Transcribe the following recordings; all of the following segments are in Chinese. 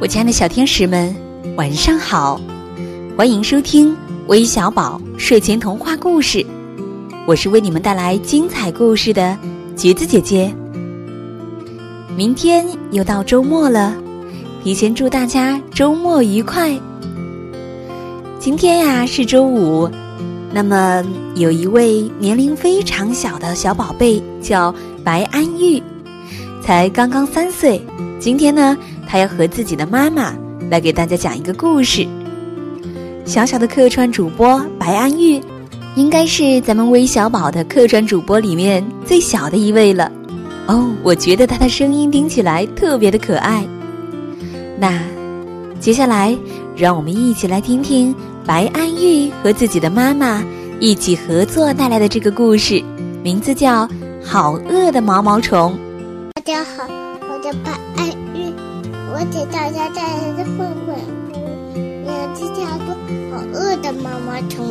我亲爱的小天使们，晚上好！欢迎收听微小宝睡前童话故事，我是为你们带来精彩故事的橘子姐姐。明天又到周末了，提前祝大家周末愉快。今天呀是周五，那么有一位年龄非常小的小宝贝叫白安玉，才刚刚三岁。今天呢。他要和自己的妈妈来给大家讲一个故事。小小的客串主播白安玉，应该是咱们微小宝的客串主播里面最小的一位了。哦，我觉得他的声音听起来特别的可爱。那接下来，让我们一起来听听白安玉和自己的妈妈一起合作带来的这个故事，名字叫《好饿的毛毛虫》。大家好，我叫白安玉。我给大家带来的绘本，名字叫做《好饿的毛毛虫》。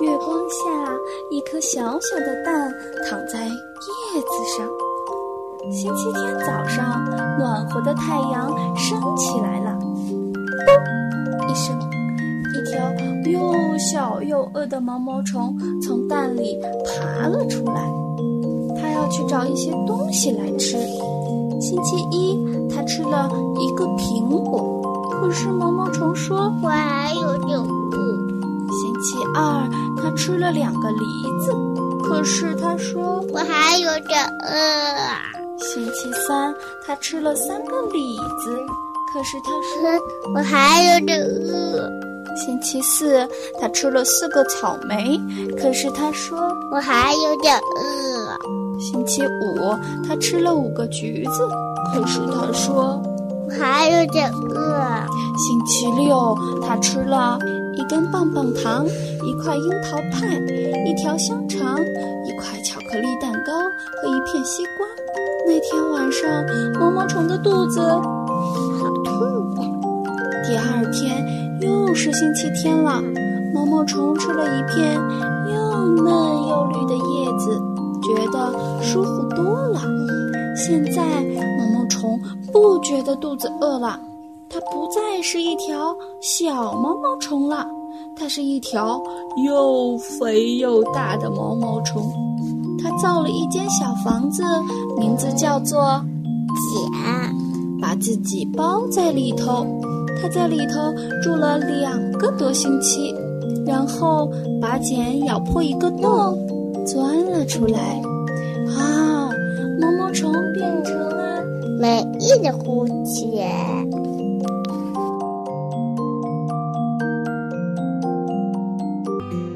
月光下，一颗小小的蛋躺在叶子上。星期天早上，暖和的太阳升起来了。一声，一条又小又饿的毛毛虫从蛋里爬了出来。要去找一些东西来吃。星期一，他吃了一个苹果，可是毛毛虫说：“我还有点饿。”星期二，他吃了两个梨子，可是他说：“我还有点饿。”星期三，他吃了三个李子，可是他说：“ 我还有点饿。”星期四，他吃了四个草莓，可是他说：“我还有点饿。”星期五，他吃了五个橘子，可是他说我还有点饿。星期六，他吃了一根棒棒糖，一块樱桃派，一条香肠，一块巧克力蛋糕和一片西瓜。那天晚上，毛毛虫的肚子好痛呀。第二天又是星期天了，毛毛虫吃了一片又嫩又绿的叶子。觉得舒服多了。现在毛毛虫不觉得肚子饿了，它不再是一条小毛毛虫了，它是一条又肥又大的毛毛虫。它造了一间小房子，名字叫做茧，把自己包在里头。它在里头住了两个多星期，然后把茧咬破一个洞。钻了出来，啊！毛毛虫变成了美丽的蝴蝶。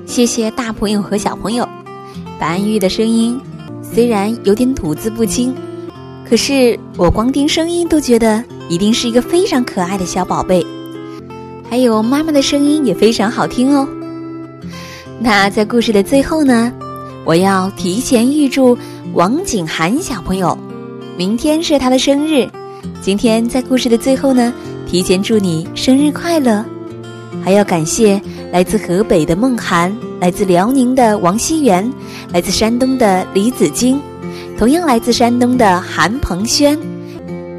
谢谢大朋友和小朋友。白安玉的声音虽然有点吐字不清，可是我光听声音都觉得一定是一个非常可爱的小宝贝。还有妈妈的声音也非常好听哦。那在故事的最后呢？我要提前预祝王景涵小朋友，明天是他的生日。今天在故事的最后呢，提前祝你生日快乐。还要感谢来自河北的梦涵，来自辽宁的王熙元，来自山东的李子晶，同样来自山东的韩鹏轩，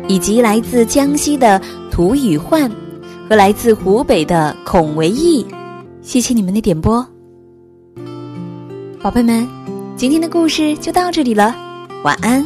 以及来自江西的涂宇焕和来自湖北的孔维义。谢谢你们的点播，宝贝们。今天的故事就到这里了，晚安。